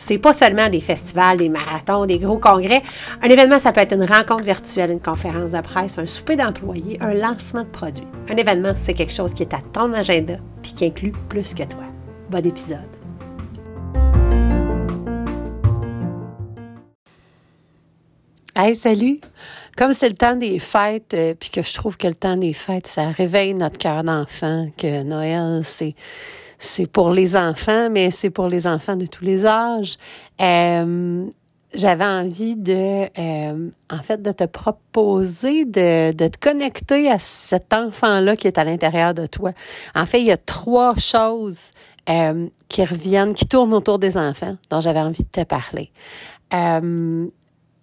C'est pas seulement des festivals, des marathons, des gros congrès. Un événement, ça peut être une rencontre virtuelle, une conférence de presse, un souper d'employés, un lancement de produits. Un événement, c'est quelque chose qui est à ton agenda puis qui inclut plus que toi. Bon épisode. Hey, salut! Comme c'est le temps des fêtes, euh, puis que je trouve que le temps des fêtes, ça réveille notre cœur d'enfant, que Noël, c'est c'est pour les enfants, mais c'est pour les enfants de tous les âges. Euh, j'avais envie de, euh, en fait, de te proposer de, de te connecter à cet enfant-là qui est à l'intérieur de toi. En fait, il y a trois choses qui reviennent, qui tournent autour des enfants, dont j'avais envie de te parler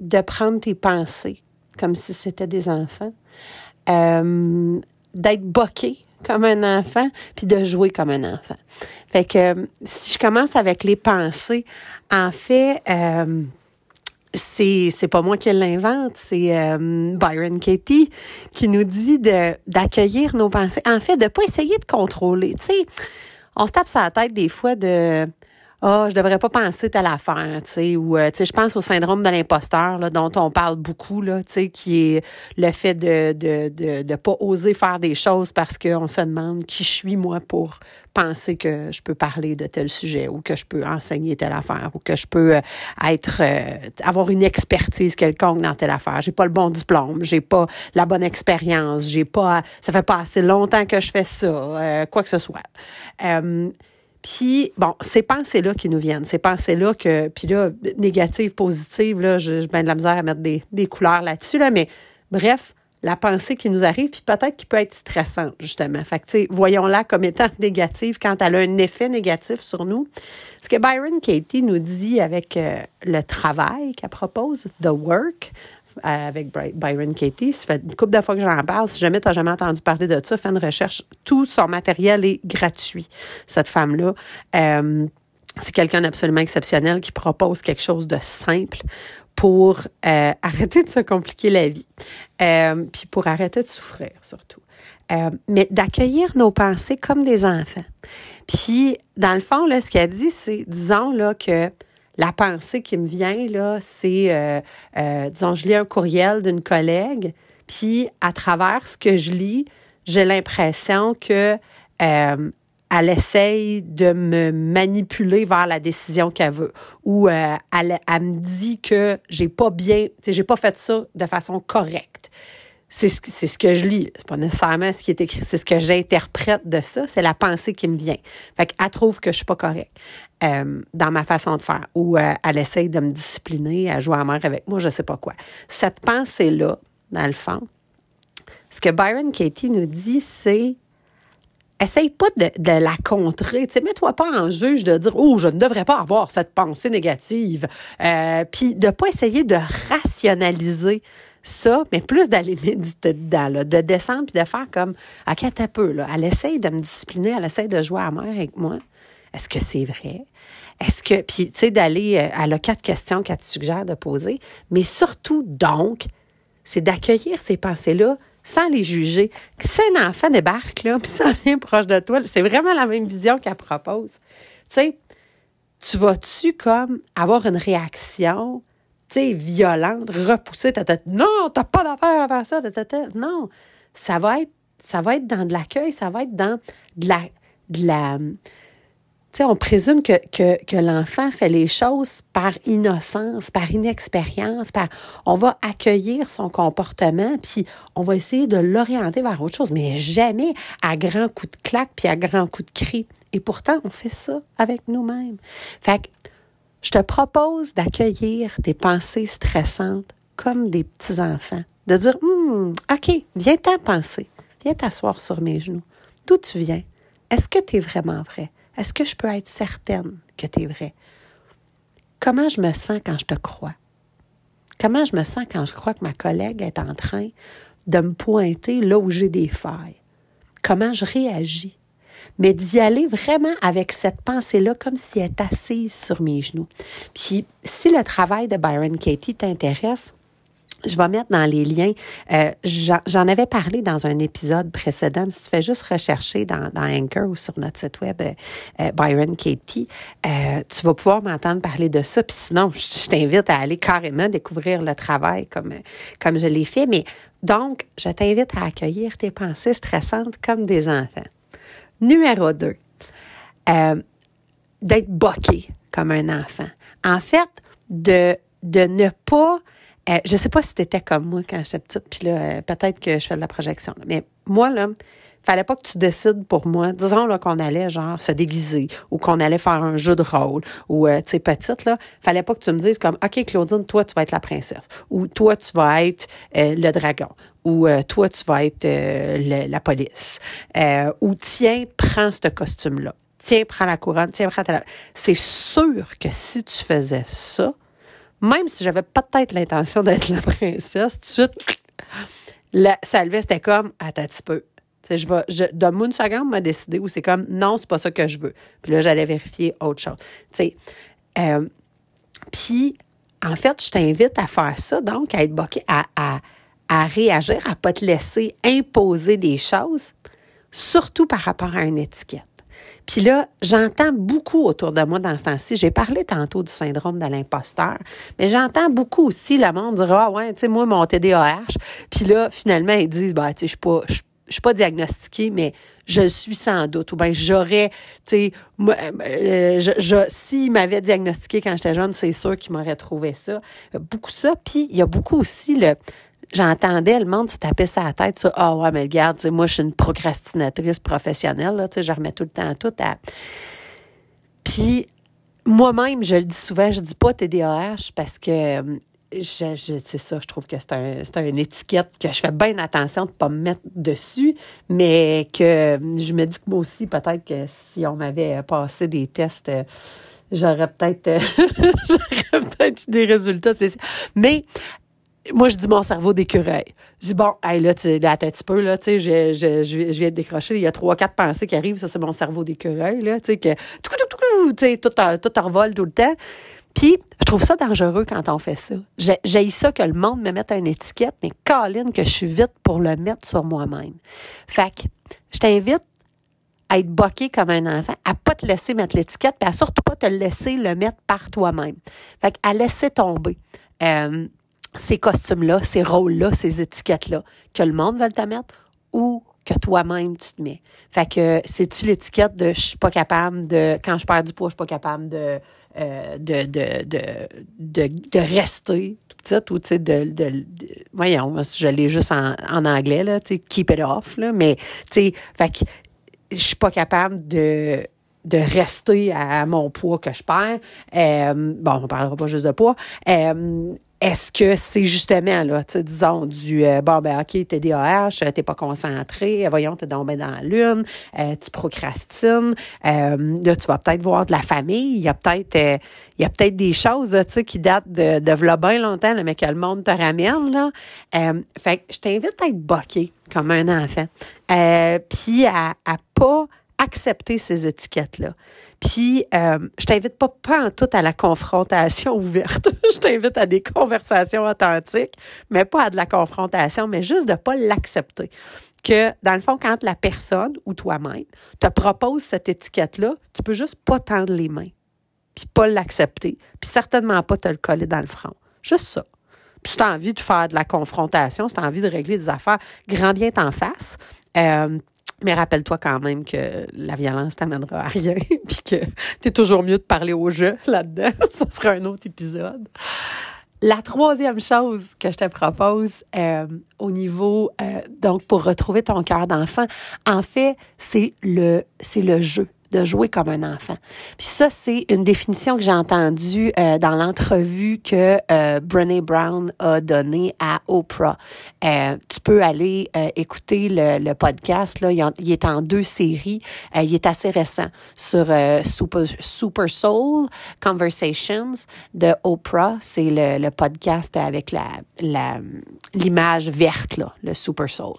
de prendre tes pensées comme si c'était des enfants, euh, d'être boqué comme un enfant, puis de jouer comme un enfant. Fait que si je commence avec les pensées, en fait, euh, c'est pas moi qui l'invente, c'est euh, Byron Katie qui nous dit d'accueillir nos pensées. En fait, de pas essayer de contrôler. Tu sais, on se tape sur la tête des fois de ah, je devrais pas penser telle affaire, tu sais, ou euh, tu sais, je pense au syndrome de l'imposteur là, dont on parle beaucoup là, tu sais, qui est le fait de de de, de pas oser faire des choses parce qu'on se demande qui je suis moi pour penser que je peux parler de tel sujet ou que je peux enseigner telle affaire ou que je peux euh, être euh, avoir une expertise quelconque dans telle affaire. J'ai pas le bon diplôme, j'ai pas la bonne expérience, j'ai pas ça fait pas assez longtemps que je fais ça, quoi que ce soit. Puis, bon, ces pensées-là qui nous viennent, ces pensées-là que, puis là, négatives, positives, là, je, je de la misère à mettre des, couleurs là-dessus, là, mais bref, la pensée qui nous arrive, puis peut-être qui peut être stressante, justement. Fait que, voyons-la comme étant négative quand elle a un effet négatif sur nous. Ce que Byron Katie nous dit avec euh, le travail qu'elle propose, The Work, avec Byron Katie. Ça fait une couple de fois que j'en parle. Si jamais tu n'as jamais entendu parler de ça, fais une recherche. Tout son matériel est gratuit, cette femme-là. Euh, c'est quelqu'un d'absolument exceptionnel qui propose quelque chose de simple pour euh, arrêter de se compliquer la vie, euh, puis pour arrêter de souffrir surtout. mais d'accueillir nos pensées comme des enfants. Puis, dans le fond, là, ce qu'elle dit, c'est, disons, là, que la pensée qui me vient, là, c'est, euh, euh, disons, je lis un courriel d'une collègue, puis à travers ce que je lis, j'ai l'impression que euh, elle essaye de me manipuler vers la décision qu'elle veut, ou elle, me dit que j'ai pas bien, j'ai pas fait ça de façon correcte. C'est ce, ce que je lis. C'est pas nécessairement ce qui est écrit. C'est ce que j'interprète de ça. C'est la pensée qui me vient. Fait qu'elle trouve que je suis pas correcte. Euh, dans ma façon de faire ou euh, elle essaye de me discipliner, à jouer à mer avec moi, je sais pas quoi. Cette pensée-là, dans le fond, ce que Byron Katie nous dit, c'est essaye pas de, la contrer. Tu mets-toi pas en juge de dire oh je ne devrais pas avoir cette pensée négative. Euh, puis de pas essayer de rationaliser ça, mais plus d'aller méditer dedans, de descendre puis de faire comme ok t'as peu là. Elle essaye de me discipliner, elle essaye de jouer à mer avec moi. Est-ce que c'est vrai? Est-ce que, puis, tu sais, d'aller, euh, elle a quatre questions qu'elle te suggère de poser, mais surtout, donc, c'est d'accueillir ces pensées-là sans les juger. Si un enfant débarque, là, puis ça vient proche de toi, c'est vraiment la même vision qu'elle propose. Tu sais, tu vas-tu comme avoir une réaction, sais, violente, repousser ta tête? Non, t'as pas d'affaire à faire ça, ta Non. Ça va être, ça va être dans de l'accueil, ça va être dans de la, la, on présume que, que, que l'enfant fait les choses par innocence, par inexpérience, par on va accueillir son comportement, puis on va essayer de l'orienter vers autre chose, mais jamais à grands coups de claque puis à grands coups de cri. Et pourtant, on fait ça avec nous-mêmes. Fait que je te propose d'accueillir tes pensées stressantes comme des petits-enfants. De dire, hum, OK, viens t'en penser. Viens t'asseoir sur mes genoux. D'où tu viens? Est-ce que tu es vraiment vrai? Est-ce que je peux être certaine que tu es vrai? Comment je me sens quand je te crois? Comment je me sens quand je crois que ma collègue est en train de me pointer là où j'ai des failles? Comment je réagis? Mais d'y aller vraiment avec cette pensée-là comme si elle est assise sur mes genoux. Puis, si le travail de Byron Katie t'intéresse, je vais mettre dans les liens. Euh, J'en avais parlé dans un épisode précédent. Si tu fais juste rechercher dans, dans Anchor ou sur notre site web euh, euh Byron Katie, euh, tu vas pouvoir m'entendre parler de ça. Puis sinon, je, t'invite à aller carrément découvrir le travail comme, comme je l'ai fait. Mais donc, je t'invite à accueillir tes pensées stressantes comme des enfants. Numéro 2, euh, d'être boqué comme un enfant. En fait, de, ne pas euh, je sais pas si tu étais comme moi quand j'étais petite, puis là, euh, peut-être que je fais de la projection. Mais moi, là, fallait pas que tu décides pour moi. Disons là qu'on allait genre se déguiser ou qu'on allait faire un jeu de rôle ou euh, tu sais petite là, fallait pas que tu me dises comme OK Claudine, toi tu vas être la princesse ou toi tu vas être le dragon ou toi tu vas être la police ou tiens, prends ce costume là. Tiens, prends la couronne, tiens, prends ta C'est sûr que si tu faisais ça, même si j'avais peut-être l'intention d'être la princesse, tout de suite, la, comme, attends un petit peu. Je vais, je, seconde, m'a décidé où c'est comme, non, c'est pas ça que je veux. Puis là, j'allais vérifier autre chose. euh, puis, en fait, je t'invite à faire ça, donc à être boqué, à, à, à réagir, à pas te laisser imposer des choses, surtout par rapport à une étiquette. Puis là, j'entends beaucoup autour de moi dans ce temps-ci. J'ai parlé tantôt du syndrome de l'imposteur, mais j'entends beaucoup aussi le monde dire Ah ouais, tu sais, moi, mon TDAH. Puis là, finalement, ils disent Bah, tu sais, je suis pas. Je suis pas diagnostiquée, mais je le suis sans doute. Ou bien j'aurais, tu sais, euh, je, je, s'il m'avait diagnostiqué quand j'étais jeune, c'est sûr qu'il m'aurait trouvé ça. Beaucoup ça. Puis il y a beaucoup aussi le, j'entendais le monde se taper sa tête sur Ah ouais, mais regarde, moi, je suis une procrastinatrice professionnelle, là, je remets tout le temps tout à. Puis moi-même, je le dis souvent, je dis pas TDAH parce que je, c'est ça, je trouve que c'est un, c'est une étiquette que je fais bien attention de ne pas me mettre dessus, mais que je me dis que moi aussi, peut-être que si on m'avait passé des tests, j'aurais peut-être j'aurais peut-être eu des résultats spéciaux. Mais moi, je dis mon cerveau d'écureuil. Je dis, bon, hey, là, tu là, un petit peu, sais, je, je, je, viens de décrocher. Il y a trois, quatre pensées qui arrivent. Ça, c'est mon cerveau d'écureuil, tu sais, que, tout, revole tout le temps. Puis, je trouve ça dangereux quand on fait ça. J'ai ça que le monde me mette une étiquette, mais Colin, que je suis vite pour le mettre sur moi-même. Fait que, je t'invite à être boqué comme un enfant, à pas te laisser mettre l'étiquette, puis à surtout pas te laisser le mettre par toi-même. Fait à laisser tomber. Euh, ces costumes-là, ces rôles-là, ces étiquettes-là, que le monde veut te mettre ou que toi-même tu te mets. Fait que c'est-tu l'étiquette de je suis pas capable de quand je perds du poids, je suis pas capable de euh, de, de, de, de, rester tout petit ou tu sais de, de, voyons, je l'ai juste en, en anglais là, tu sais keep it off là, mais tu sais fait que je suis pas capable de de rester à mon poids que je perds. Euh, bon, on parlera pas juste de poids. Euh, est-ce que c'est justement, là, disons, du euh, bon, ben, OK, t'es DAH, t'es pas concentré, voyons, t'es tombé dans la lune, euh, tu procrastines, euh, là, tu vas peut-être voir de la famille, il y a peut-être il y a peut-être des choses, tu sais, qui datent de, de bien longtemps, mais que le monde te ramène, là. fait que je t'invite à être boqué comme un enfant, puis à, à pas accepter ces étiquettes-là. Puis, euh, je t'invite pas, en tout à la confrontation ouverte. je t'invite à des conversations authentiques, mais pas à de la confrontation, mais juste de pas l'accepter. Que, dans le fond, quand la personne ou toi-même te propose cette étiquette-là, tu peux juste pas tendre les mains, puis pas l'accepter, puis certainement pas te le coller dans le front. Juste ça. Puis si tu as envie de faire de la confrontation, si tu as envie de régler des affaires, grand bien t'en face. Euh, mais rappelle-toi quand même que la violence t'amènera à rien, puis que c'est toujours mieux de parler au jeu là-dedans. Ce sera un autre épisode. La troisième chose que je te propose euh, au niveau, euh, donc pour retrouver ton cœur d'enfant, en fait, c'est le, c'est le jeu de jouer comme un enfant. Puis ça, c'est une définition que j'ai entendue euh, dans l'entrevue que euh, Brené Brown a donnée à Oprah. Euh, tu peux aller euh, écouter le, le, podcast, là, il, est en deux séries. Euh, il est assez récent sur Super, Super Soul Conversations de Oprah. C'est le, le podcast avec la, l'image verte, là, le Super Soul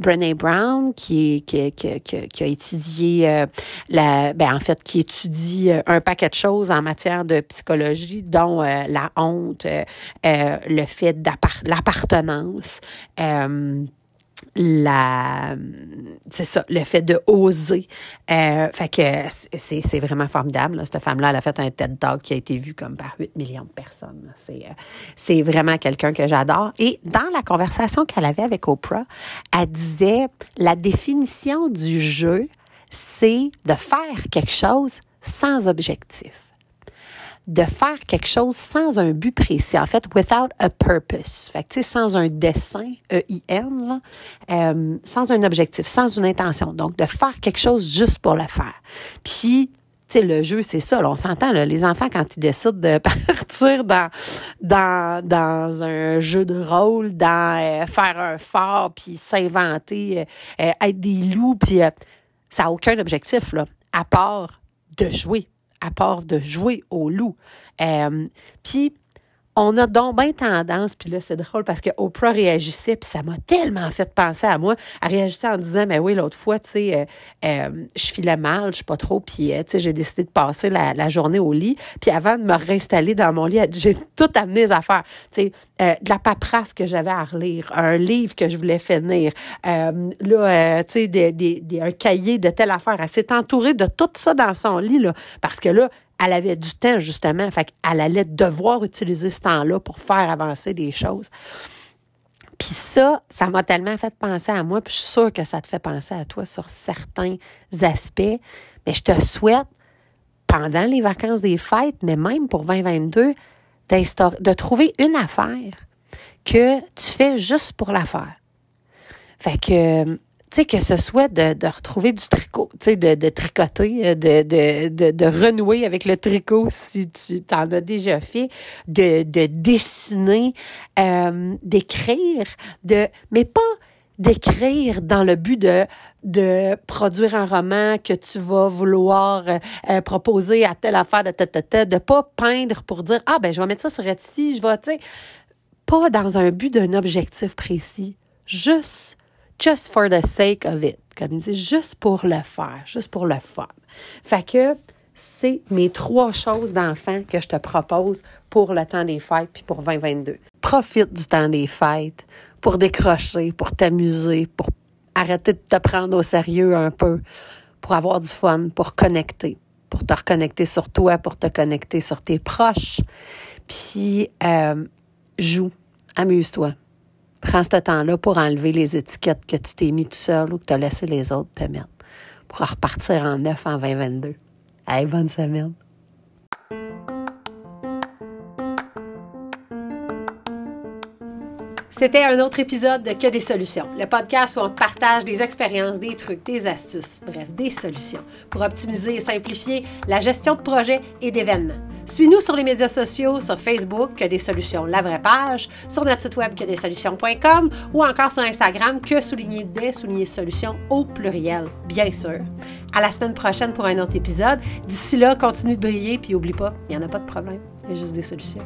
Brené Brown, qui, qui, qui, qui a étudié euh, la, ben en fait, qui étudie euh, un paquet de choses en matière de psychologie, dont euh, la honte, le fait l'appartenance la c'est ça le fait de oser. Euh, fait que c'est, c'est vraiment formidable cette femme là elle a fait un TED Talk qui a été vu comme par 8 millions de personnes c'est euh, c'est vraiment quelqu'un que j'adore. Et dans la conversation qu'elle avait avec Oprah elle disait la définition du jeu c'est de faire quelque chose sans objectif de faire quelque chose sans un but précis, en fait, without a purpose. Fait que, sans un dessin, E-I-N, euh, sans un objectif, sans une intention. Donc, de faire quelque chose juste pour le faire. Puis, tu sais, le jeu, c'est ça. on s'entend, les enfants, quand ils décident de partir dans, dans, dans un jeu de rôle, dans euh, faire un fort, puis s'inventer, euh, être des loups, puis ça n'a aucun objectif, là, à part de jouer à part de jouer au loup. Euh, on a donc bien tendance, puis là, c'est drôle parce que Oprah réagissait, puis ça m'a tellement fait penser à moi. Elle réagissait en disant, mais oui, l'autre fois, tu sais, euh, euh, je filais mal, je sais pas trop, puis, tu sais, j'ai décidé de passer la, journée au lit. Puis avant de me réinstaller dans mon lit, j'ai tout amené les affaires. Tu sais, de la paperasse que j'avais à relire, un livre que je voulais finir, là, tu sais, un cahier de telle affaire. Elle s'est entourée de tout ça dans son lit, là, parce que là, elle avait du temps, justement. Fait qu'elle allait devoir utiliser ce temps-là pour faire avancer des choses. Puis ça, ça m'a tellement fait penser à moi, puis je suis sûre que ça te fait penser à toi sur certains aspects. Mais je te souhaite, pendant les vacances des fêtes, mais même pour 2022, de trouver une affaire que tu fais juste pour la faire. Fait que tu sais, que ce soit de, de retrouver du tricot, tu sais, de, de tricoter, euh, de, de, de, de, renouer avec le tricot si tu t'en as déjà fait, de, de dessiner, euh, d'écrire, de, mais pas d'écrire dans le but de de produire un roman que tu vas vouloir euh, proposer à telle affaire de ta, de pas peindre pour dire ah ben je vais mettre ça sur Etsy, je vais tu sais. Pas dans un but d'un objectif précis, juste just for the sake of it, comme il dit, juste pour le faire, juste pour le fun. Fait que c'est mes trois choses d'enfant que je te propose pour le temps des fêtes puis pour 2022. Profite du temps des fêtes pour décrocher, pour t'amuser, pour arrêter de te prendre au sérieux un peu, pour avoir du fun, pour connecter, pour te reconnecter sur toi, pour te connecter sur tes proches. Puis, euh, joue, amuse-toi. Prends ce temps-là pour enlever les étiquettes que tu t'es mis tout seul ou que tu as laissé les autres te mettre pour repartir en neuf en 2022. Allez, bonne semaine! C'était un autre épisode de Que des solutions, le podcast où on partage des expériences, des trucs, des astuces, bref, des solutions pour optimiser et simplifier la gestion de projets et d'événements. Suis-nous sur les médias sociaux, sur Facebook, que des solutions, la vraie page, sur notre site web que des solutions.com ou encore sur Instagram, que souligner des souligner solutions au pluriel, bien sûr. À la semaine prochaine pour un autre épisode. D'ici là, continue de briller puis oublie pas, il n'y en a pas de problème, il y a juste des solutions.